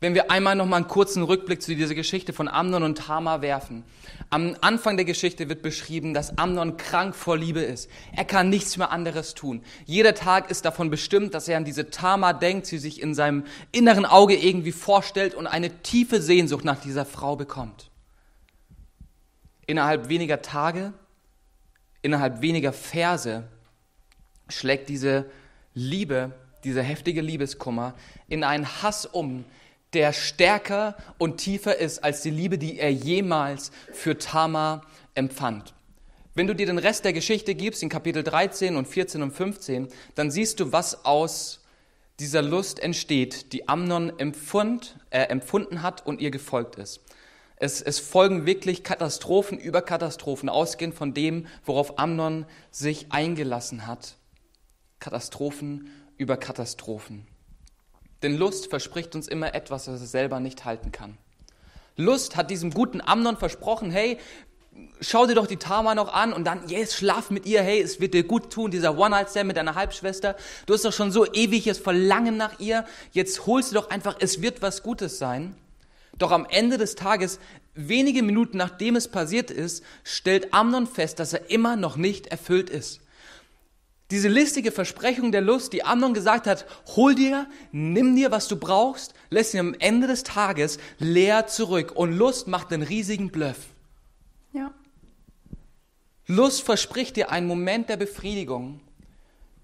Wenn wir einmal noch mal einen kurzen Rückblick zu dieser Geschichte von Amnon und Tamar werfen. Am Anfang der Geschichte wird beschrieben, dass Amnon krank vor Liebe ist. Er kann nichts mehr anderes tun. Jeder Tag ist davon bestimmt, dass er an diese Tamar denkt, sie sich in seinem inneren Auge irgendwie vorstellt und eine tiefe Sehnsucht nach dieser Frau bekommt. Innerhalb weniger Tage, innerhalb weniger Verse schlägt diese Liebe, dieser heftige Liebeskummer in einen Hass um, der stärker und tiefer ist als die Liebe, die er jemals für Tamar empfand. Wenn du dir den Rest der Geschichte gibst, in Kapitel 13 und 14 und 15, dann siehst du, was aus dieser Lust entsteht, die Amnon empfund, äh, empfunden hat und ihr gefolgt ist. Es, es folgen wirklich Katastrophen über Katastrophen, ausgehend von dem, worauf Amnon sich eingelassen hat. Katastrophen über Katastrophen. Denn Lust verspricht uns immer etwas, was es selber nicht halten kann. Lust hat diesem guten Amnon versprochen, hey, schau dir doch die Tama noch an und dann, yes, schlaf mit ihr, hey, es wird dir gut tun, dieser One-Night-Stand mit deiner Halbschwester. Du hast doch schon so ewiges Verlangen nach ihr, jetzt holst du doch einfach, es wird was Gutes sein. Doch am Ende des Tages, wenige Minuten nachdem es passiert ist, stellt Amnon fest, dass er immer noch nicht erfüllt ist. Diese listige Versprechung der Lust, die Amnon gesagt hat, hol dir, nimm dir, was du brauchst, lässt ihn am Ende des Tages leer zurück. Und Lust macht einen riesigen Bluff. Ja. Lust verspricht dir einen Moment der Befriedigung,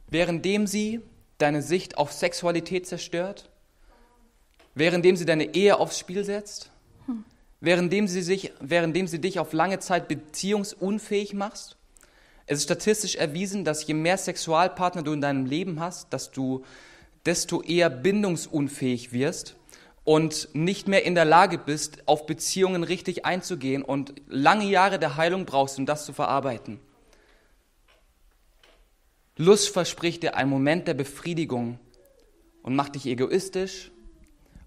währenddem sie deine Sicht auf Sexualität zerstört, währenddem sie deine Ehe aufs Spiel setzt, hm. währenddem sie, sich, währenddem sie dich auf lange Zeit beziehungsunfähig machst es ist statistisch erwiesen, dass je mehr Sexualpartner du in deinem Leben hast, dass du desto eher bindungsunfähig wirst und nicht mehr in der Lage bist, auf Beziehungen richtig einzugehen und lange Jahre der Heilung brauchst, um das zu verarbeiten. Lust verspricht dir einen Moment der Befriedigung und macht dich egoistisch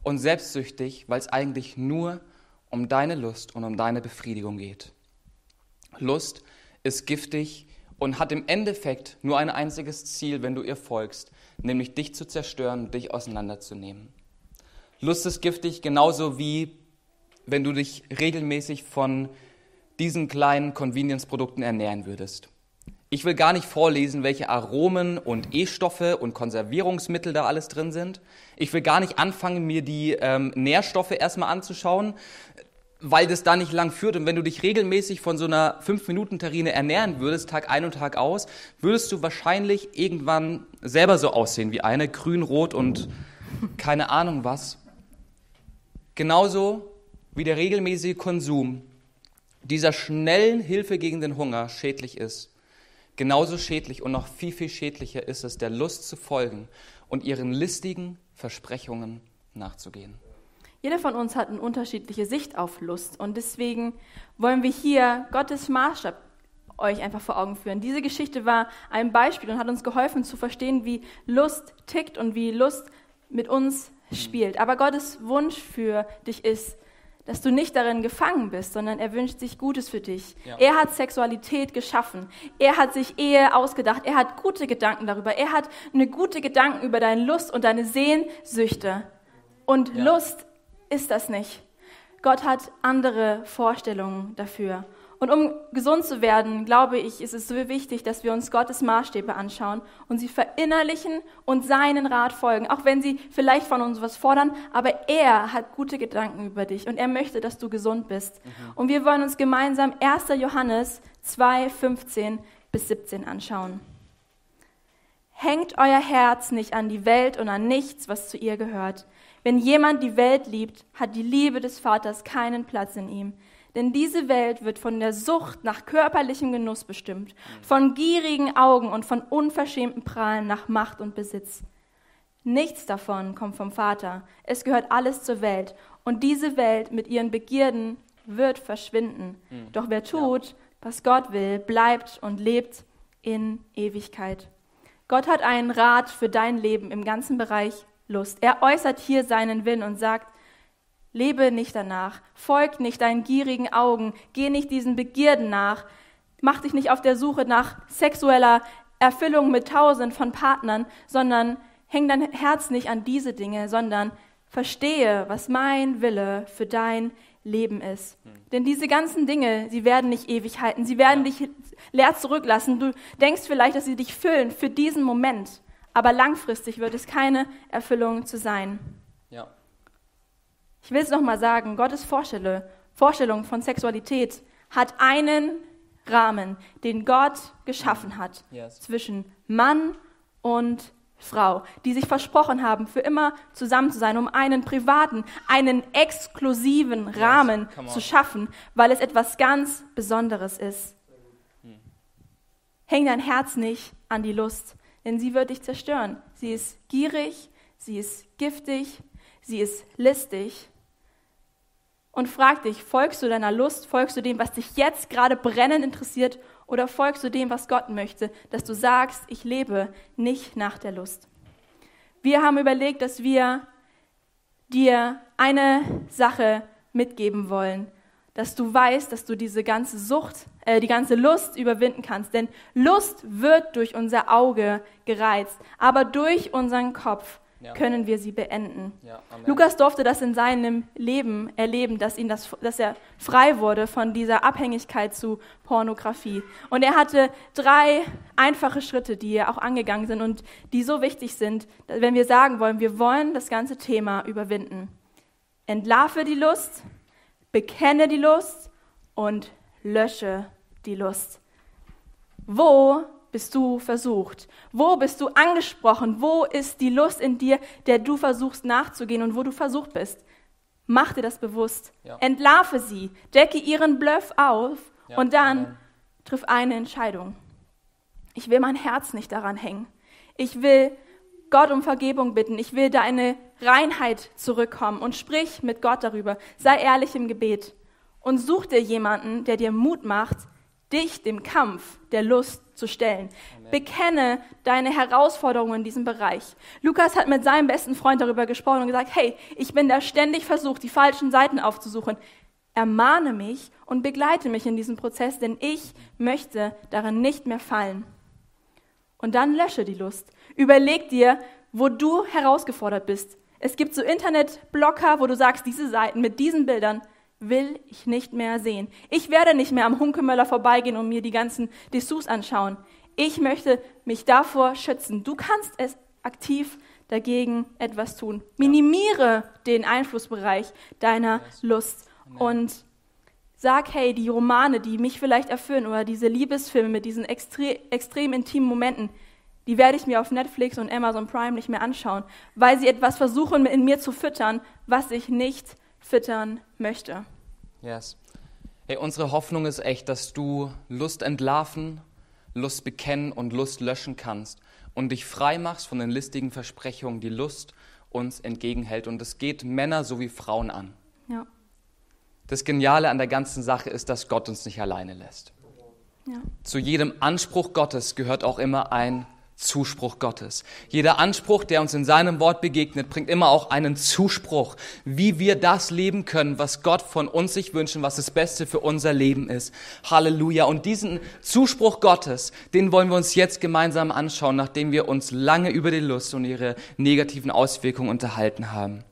und selbstsüchtig, weil es eigentlich nur um deine Lust und um deine Befriedigung geht. Lust ist giftig und hat im Endeffekt nur ein einziges Ziel, wenn du ihr folgst, nämlich dich zu zerstören dich auseinanderzunehmen. Lust ist giftig genauso wie wenn du dich regelmäßig von diesen kleinen Convenience-Produkten ernähren würdest. Ich will gar nicht vorlesen, welche Aromen und E-Stoffe und Konservierungsmittel da alles drin sind. Ich will gar nicht anfangen, mir die ähm, Nährstoffe erstmal anzuschauen weil das da nicht lang führt. Und wenn du dich regelmäßig von so einer 5-Minuten-Terrine ernähren würdest, Tag ein und Tag aus, würdest du wahrscheinlich irgendwann selber so aussehen wie eine, grün, rot und keine Ahnung was. Genauso wie der regelmäßige Konsum dieser schnellen Hilfe gegen den Hunger schädlich ist, genauso schädlich und noch viel, viel schädlicher ist es, der Lust zu folgen und ihren listigen Versprechungen nachzugehen. Jeder von uns hat eine unterschiedliche Sicht auf Lust und deswegen wollen wir hier Gottes Maßstab euch einfach vor Augen führen. Diese Geschichte war ein Beispiel und hat uns geholfen zu verstehen, wie Lust tickt und wie Lust mit uns spielt. Aber Gottes Wunsch für dich ist, dass du nicht darin gefangen bist, sondern er wünscht sich Gutes für dich. Ja. Er hat Sexualität geschaffen. Er hat sich Ehe ausgedacht. Er hat gute Gedanken darüber. Er hat eine gute Gedanken über deine Lust und deine Sehnsüchte. Und Ja. Lust ist das nicht. Gott hat andere Vorstellungen dafür. Und um gesund zu werden, glaube ich, ist es so wichtig, dass wir uns Gottes Maßstäbe anschauen und sie verinnerlichen und seinen Rat folgen, auch wenn sie vielleicht von uns was fordern, aber er hat gute Gedanken über dich und er möchte, dass du gesund bist. Und wir wollen uns gemeinsam 1. Johannes 2, 15 bis 17 anschauen. Hängt euer Herz nicht an die Welt und an nichts, was zu ihr gehört. Wenn jemand die Welt liebt, hat die Liebe des Vaters keinen Platz in ihm. Denn diese Welt wird von der Sucht nach körperlichem Genuss bestimmt, von gierigen Augen und von unverschämten Prahlen nach Macht und Besitz. Nichts davon kommt vom Vater. Es gehört alles zur Welt. Und diese Welt mit ihren Begierden wird verschwinden. Doch wer tut, was Gott will, bleibt und lebt in Ewigkeit. Gott hat einen Rat für dein Leben im ganzen Bereich Lust. Er äußert hier seinen Willen und sagt, lebe nicht danach, folg nicht deinen gierigen Augen, geh nicht diesen Begierden nach, mach dich nicht auf der Suche nach sexueller Erfüllung mit tausend von Partnern, sondern häng dein Herz nicht an diese Dinge, sondern verstehe, was mein Wille für dein Leben ist. Denn diese ganzen Dinge, sie werden nicht ewig halten, sie werden dich leer zurücklassen. Du denkst vielleicht, dass sie dich füllen für diesen Moment, aber langfristig wird es keine Erfüllung zu sein. Ja. Ich will es nochmal sagen, Gottes Vorstelle, Vorstellung von Sexualität hat einen Rahmen, den Gott geschaffen hat Yes. zwischen Mann und Frau, die sich versprochen haben, für immer zusammen zu sein, um einen privaten, einen exklusiven Rahmen on. zu schaffen, weil es etwas ganz Besonderes ist. Häng dein Herz nicht an die Lust, denn sie wird dich zerstören. Sie ist gierig, sie ist giftig, sie ist listig. Und frag dich, folgst du deiner Lust, folgst du dem, was dich jetzt gerade brennend interessiert, oder folgst du dem, was Gott möchte, dass du sagst, ich lebe nicht nach der Lust. Wir haben überlegt, dass wir dir eine Sache mitgeben wollen, dass du weißt, dass du diese ganze Sucht, äh, die ganze Lust überwinden kannst. Denn Lust wird durch unser Auge gereizt, aber durch unseren Kopf Ja. können wir sie beenden. Ja. Lukas durfte das in seinem Leben erleben, dass, ihn das, dass er frei wurde von dieser Abhängigkeit zu Pornografie. Und er hatte drei einfache Schritte, die er auch angegangen sind und die so wichtig sind, wenn wir sagen wollen, wir wollen das ganze Thema überwinden. Entlarve die Lust, bekenne die Lust und lösche die Lust. Wo bist du versucht? Wo bist du angesprochen? Wo ist die Lust in dir, der du versuchst nachzugehen und wo du versucht bist? Mach dir das bewusst. Ja. Entlarve sie, decke ihren Bluff auf Ja, und dann Amen. triff eine Entscheidung. Ich will mein Herz nicht daran hängen. Ich will Gott um Vergebung bitten. Ich will deine Reinheit zurückkommen und sprich mit Gott darüber. Sei ehrlich im Gebet und such dir jemanden, der dir Mut macht, dich dem Kampf der Lust zu stellen. Bekenne deine Herausforderungen in diesem Bereich. Lukas hat mit seinem besten Freund darüber gesprochen und gesagt, hey, ich bin da ständig versucht, die falschen Seiten aufzusuchen. Ermahne mich und begleite mich in diesem Prozess, denn ich möchte darin nicht mehr fallen. Und dann lösche die Lust. Überleg dir, wo du herausgefordert bist. Es gibt so Internetblocker, wo du sagst, diese Seiten mit diesen Bildern will ich nicht mehr sehen. Ich werde nicht mehr am Hunkemöller vorbeigehen und mir die ganzen Dessous anschauen. Ich möchte mich davor schützen. Du kannst es aktiv dagegen etwas tun. Minimiere den Einflussbereich deiner Lust und sag, hey, die Romane, die mich vielleicht erfüllen oder diese Liebesfilme mit diesen extre extrem intimen Momenten, die werde ich mir auf Netflix und Amazon Prime nicht mehr anschauen, weil sie etwas versuchen in mir zu füttern, was ich nicht füttern möchte. Yes. Hey, unsere Hoffnung ist echt, dass du Lust entlarven, Lust bekennen und Lust löschen kannst und dich frei machst von den listigen Versprechungen, die Lust uns entgegenhält. Und das geht Männer sowie Frauen an. Ja, Das Geniale an der ganzen Sache ist, dass Gott uns nicht alleine lässt. ja, Zu jedem Anspruch Gottes gehört auch immer ein Zuspruch Gottes. Jeder Anspruch, der uns in seinem Wort begegnet, bringt immer auch einen Zuspruch, wie wir das leben können, was Gott von uns sich wünschen, was das Beste für unser Leben ist. Halleluja. Und diesen Zuspruch Gottes, den wollen wir uns jetzt gemeinsam anschauen, nachdem wir uns lange über die Lust und ihre negativen Auswirkungen unterhalten haben.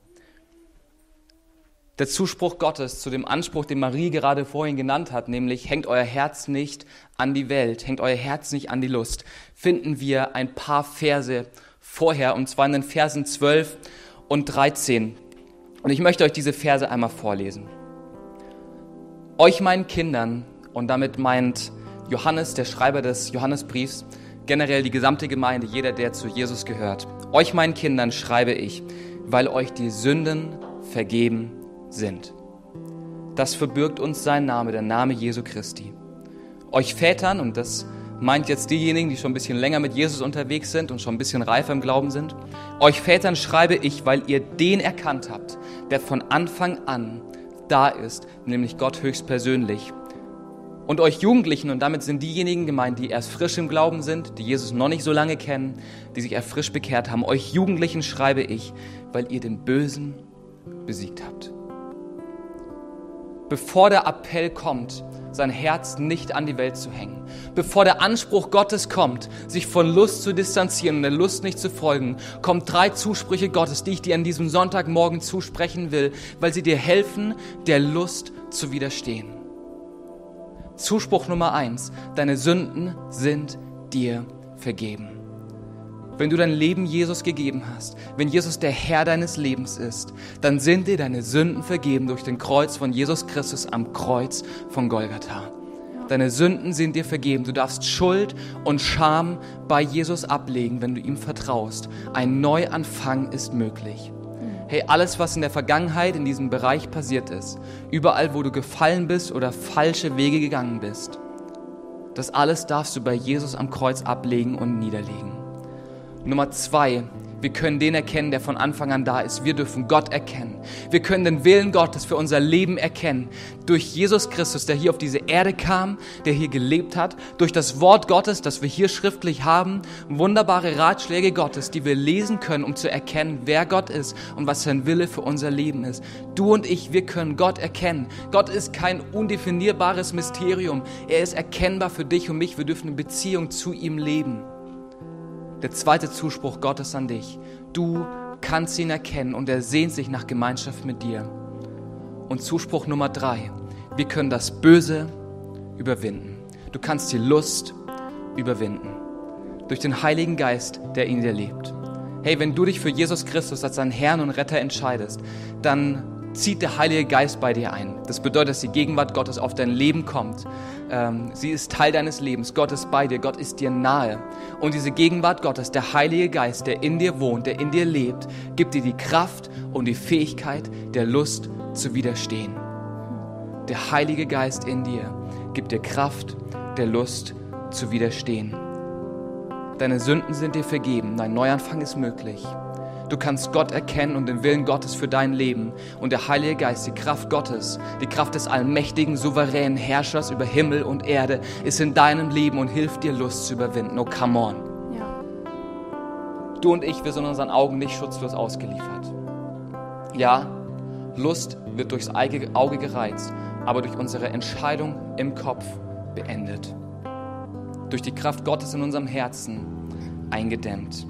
Der Zuspruch Gottes zu dem Anspruch, den Marie gerade vorhin genannt hat, nämlich hängt euer Herz nicht an die Welt, hängt euer Herz nicht an die Lust, finden wir ein paar Verse vorher, und zwar in den Versen 12 und 13. Und ich möchte euch diese Verse einmal vorlesen. Euch meinen Kindern, und damit meint Johannes, der Schreiber des Johannesbriefs, generell die gesamte Gemeinde, jeder, der zu Jesus gehört. Euch meinen Kindern schreibe ich, weil euch die Sünden vergeben sind. Das verbirgt uns sein Name, der Name Jesu Christi. Euch Vätern, und das meint jetzt diejenigen, die schon ein bisschen länger mit Jesus unterwegs sind und schon ein bisschen reifer im Glauben sind, euch Vätern schreibe ich, weil ihr den erkannt habt, der von Anfang an da ist, nämlich Gott höchstpersönlich. Und euch Jugendlichen, und damit sind diejenigen gemeint, die erst frisch im Glauben sind, die Jesus noch nicht so lange kennen, die sich erst frisch bekehrt haben, euch Jugendlichen schreibe ich, weil ihr den Bösen besiegt habt bevor der Appell kommt, sein Herz nicht an die Welt zu hängen. Bevor der Anspruch Gottes kommt, sich von Lust zu distanzieren und der Lust nicht zu folgen, kommen drei Zusprüche Gottes, die ich dir an diesem Sonntagmorgen zusprechen will, weil sie dir helfen, der Lust zu widerstehen. Zuspruch Nummer eins, deine Sünden sind dir vergeben wenn du dein Leben Jesus gegeben hast, wenn Jesus der Herr deines Lebens ist, dann sind dir deine Sünden vergeben durch den Kreuz von Jesus Christus am Kreuz von Golgatha. Deine Sünden sind dir vergeben. Du darfst Schuld und Scham bei Jesus ablegen, wenn du ihm vertraust. Ein Neuanfang ist möglich. Hey, alles, was in der Vergangenheit in diesem Bereich passiert ist, überall, wo du gefallen bist oder falsche Wege gegangen bist, das alles darfst du bei Jesus am Kreuz ablegen und niederlegen. Nummer zwei, wir können den erkennen, der von Anfang an da ist. Wir dürfen Gott erkennen. Wir können den Willen Gottes für unser Leben erkennen. Durch Jesus Christus, der hier auf diese Erde kam, der hier gelebt hat. Durch das Wort Gottes, das wir hier schriftlich haben. Wunderbare Ratschläge Gottes, die wir lesen können, um zu erkennen, wer Gott ist und was sein Wille für unser Leben ist. Du und ich, wir können Gott erkennen. Gott ist kein undefinierbares Mysterium. Er ist erkennbar für dich und mich. Wir dürfen in Beziehung zu ihm leben. Der zweite Zuspruch Gottes an dich. Du kannst ihn erkennen und er sehnt sich nach Gemeinschaft mit dir. Und Zuspruch Nummer drei. Wir können das Böse überwinden. Du kannst die Lust überwinden. Durch den Heiligen Geist, der in dir lebt. Hey, wenn du dich für Jesus Christus als deinen Herrn und Retter entscheidest, dann zieht der Heilige Geist bei dir ein. Das bedeutet, dass die Gegenwart Gottes auf dein Leben kommt. Ähm, sie ist Teil deines Lebens. Gott ist bei dir. Gott ist dir nahe. Und diese Gegenwart Gottes, der Heilige Geist, der in dir wohnt, der in dir lebt, gibt dir die Kraft und die Fähigkeit, der Lust zu widerstehen. Der Heilige Geist in dir gibt dir Kraft, der Lust zu widerstehen. Deine Sünden sind dir vergeben. Dein Neuanfang ist möglich. Du kannst Gott erkennen und den Willen Gottes für dein Leben. Und der Heilige Geist, die Kraft Gottes, die Kraft des allmächtigen, souveränen Herrschers über Himmel und Erde, ist in deinem Leben und hilft dir, Lust zu überwinden. Oh, come on. Ja. Du und ich, wir sind unseren Augen nicht schutzlos ausgeliefert. Ja, Lust wird durchs Auge gereizt, aber durch unsere Entscheidung im Kopf beendet. Durch die Kraft Gottes in unserem Herzen eingedämmt.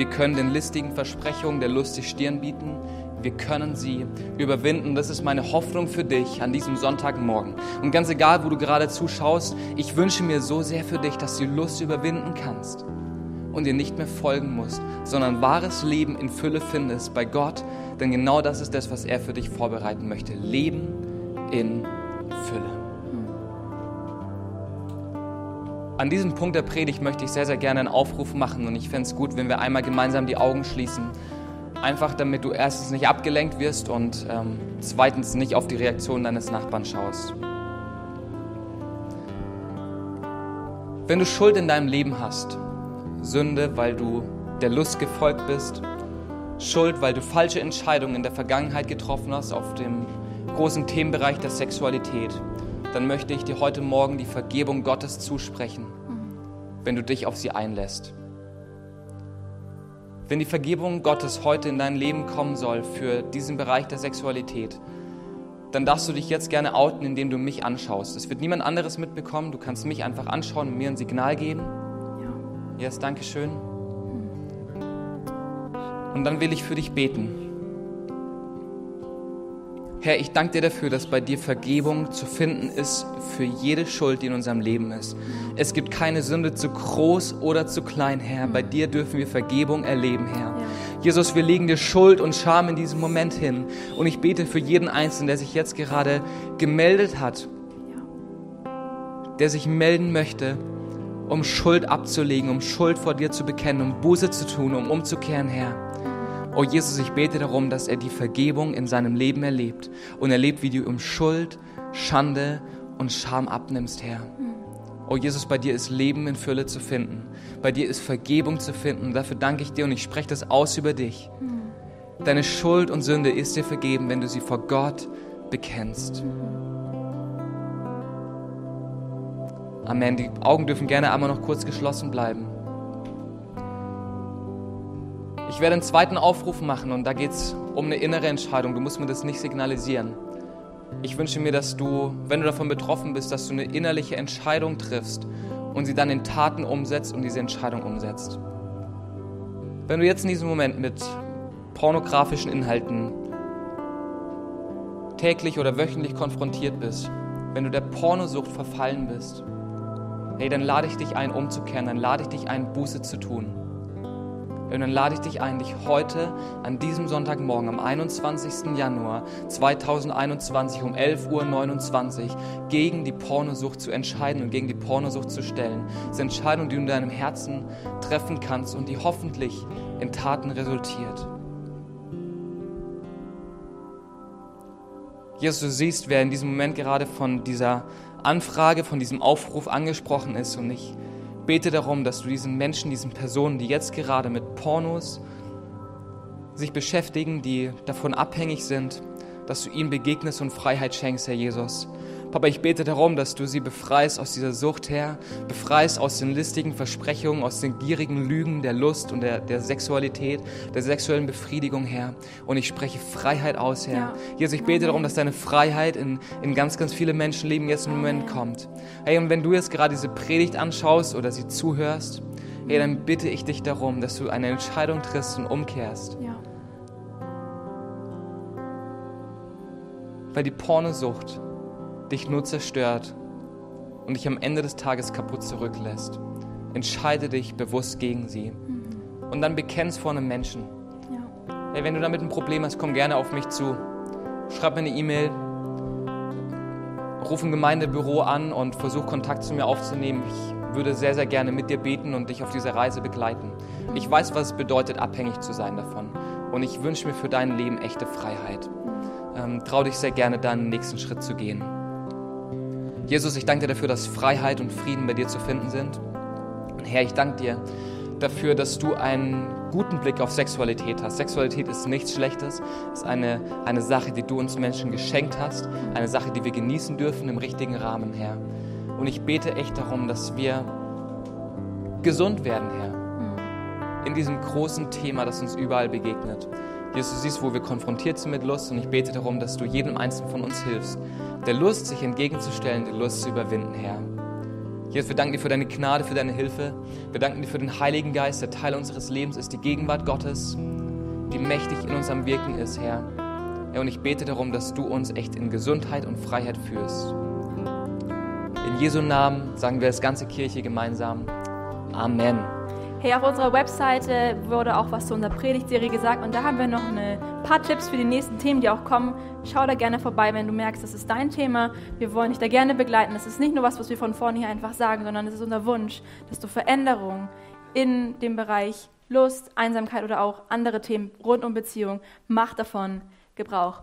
Wir können den listigen Versprechungen der Lust die Stirn bieten. Wir können sie überwinden. Das ist meine Hoffnung für dich an diesem Sonntagmorgen. Und ganz egal, wo du gerade zuschaust, ich wünsche mir so sehr für dich, dass du Lust überwinden kannst und dir nicht mehr folgen musst, sondern wahres Leben in Fülle findest bei Gott. Denn genau das ist das, was er für dich vorbereiten möchte. Leben in Fülle. An diesem Punkt der Predigt möchte ich sehr, sehr gerne einen Aufruf machen und ich fände es gut, wenn wir einmal gemeinsam die Augen schließen. Einfach damit du erstens nicht abgelenkt wirst und ähm, zweitens nicht auf die Reaktion deines Nachbarn schaust. Wenn du Schuld in deinem Leben hast, Sünde, weil du der Lust gefolgt bist, Schuld, weil du falsche Entscheidungen in der Vergangenheit getroffen hast auf dem großen Themenbereich der Sexualität, dann möchte ich dir heute Morgen die Vergebung Gottes zusprechen, wenn du dich auf sie einlässt. Wenn die Vergebung Gottes heute in dein Leben kommen soll für diesen Bereich der Sexualität, dann darfst du dich jetzt gerne outen, indem du mich anschaust. Es wird niemand anderes mitbekommen. Du kannst mich einfach anschauen und mir ein Signal geben. Ja. Yes, danke schön. Und dann will ich für dich beten. Herr, ich danke dir dafür, dass bei dir Vergebung zu finden ist für jede Schuld, die in unserem Leben ist. Es gibt keine Sünde zu groß oder zu klein, Herr. Bei dir dürfen wir Vergebung erleben, Herr. Jesus, wir legen dir Schuld und Scham in diesem Moment hin. Und ich bete für jeden Einzelnen, der sich jetzt gerade gemeldet hat, der sich melden möchte, um Schuld abzulegen, um Schuld vor dir zu bekennen, um Buße zu tun, um umzukehren, Herr. Oh Jesus, ich bete darum, dass er die Vergebung in seinem Leben erlebt und erlebt, wie du um Schuld, Schande und Scham abnimmst, Herr. Oh Jesus, bei dir ist Leben in Fülle zu finden. Bei dir ist Vergebung zu finden. Dafür danke ich dir und ich spreche das aus über dich. Deine Schuld und Sünde ist dir vergeben, wenn du sie vor Gott bekennst. Amen. Die Augen dürfen gerne einmal noch kurz geschlossen bleiben. Ich werde einen zweiten Aufruf machen und da geht es um eine innere Entscheidung. Du musst mir das nicht signalisieren. Ich wünsche mir, dass du, wenn du davon betroffen bist, dass du eine innerliche Entscheidung triffst und sie dann in Taten umsetzt und diese Entscheidung umsetzt. Wenn du jetzt in diesem Moment mit pornografischen Inhalten täglich oder wöchentlich konfrontiert bist, wenn du der Pornosucht verfallen bist, hey, dann lade ich dich ein, umzukehren, dann lade ich dich ein, Buße zu tun. Und dann lade ich dich ein, dich heute an diesem Sonntagmorgen, am 21. Januar 2021 um 11.29 Uhr gegen die Pornosucht zu entscheiden und gegen die Pornosucht zu stellen. Das ist eine Entscheidung, die du in deinem Herzen treffen kannst und die hoffentlich in Taten resultiert. Jesus, du siehst, wer in diesem Moment gerade von dieser Anfrage, von diesem Aufruf angesprochen ist und ich bete darum, dass du diesen Menschen, diesen Personen, die jetzt gerade mit Pornos sich beschäftigen, die davon abhängig sind, dass du ihnen begegnest und Freiheit schenkst, Herr Jesus. Papa, ich bete darum, dass du sie befreist aus dieser Sucht, Herr, befreist aus den listigen Versprechungen, aus den gierigen Lügen der Lust und der, der Sexualität, der sexuellen Befriedigung, Herr. Und ich spreche Freiheit aus, Herr. Ja. Jesus, ich bete darum, dass deine Freiheit in, in ganz, ganz viele Menschenleben jetzt im Moment kommt. Hey, und wenn du jetzt gerade diese Predigt anschaust oder sie zuhörst, hey, dann bitte ich dich darum, dass du eine Entscheidung triffst und umkehrst. Ja. Weil die Pornosucht, dich nur zerstört und dich am Ende des Tages kaputt zurücklässt. Entscheide dich bewusst gegen sie. Mhm. Und dann bekenn's vor einem Menschen. Ja. Hey, wenn du damit ein Problem hast, komm gerne auf mich zu. Schreib mir eine E-Mail, ruf ein Gemeindebüro an und versuch Kontakt zu mir aufzunehmen. Ich würde sehr, sehr gerne mit dir beten und dich auf dieser Reise begleiten. Ich weiß, was es bedeutet, abhängig zu sein davon. Und ich wünsche mir für dein Leben echte Freiheit. Ähm, trau dich sehr gerne, deinen nächsten Schritt zu gehen. Jesus, ich danke dir dafür, dass Freiheit und Frieden bei dir zu finden sind. Und Herr, ich danke dir dafür, dass du einen guten Blick auf Sexualität hast. Sexualität ist nichts Schlechtes, ist eine, eine Sache, die du uns Menschen geschenkt hast, eine Sache, die wir genießen dürfen im richtigen Rahmen, Herr. Und ich bete echt darum, dass wir gesund werden, Herr, in diesem großen Thema, das uns überall begegnet. Jesus, du siehst, wo wir konfrontiert sind mit Lust und ich bete darum, dass du jedem Einzelnen von uns hilfst, der Lust sich entgegenzustellen, die Lust zu überwinden, Herr. Jesus, wir danken dir für deine Gnade, für deine Hilfe. Wir danken dir für den Heiligen Geist, der Teil unseres Lebens ist, die Gegenwart Gottes, die mächtig in uns am Wirken ist, Herr. Herr, und ich bete darum, dass du uns echt in Gesundheit und Freiheit führst. In Jesu Namen sagen wir als ganze Kirche gemeinsam Amen. Hey, auf unserer Webseite wurde auch was zu unserer Predigtserie gesagt und da haben wir noch ein paar Tipps für die nächsten Themen, die auch kommen. Schau da gerne vorbei, wenn du merkst, das ist dein Thema. Wir wollen dich da gerne begleiten. Das ist nicht nur was, was wir von vorne hier einfach sagen, sondern es ist unser Wunsch, dass du Veränderungen in dem Bereich Lust, Einsamkeit oder auch andere Themen rund um Beziehung, mach davon Gebrauch.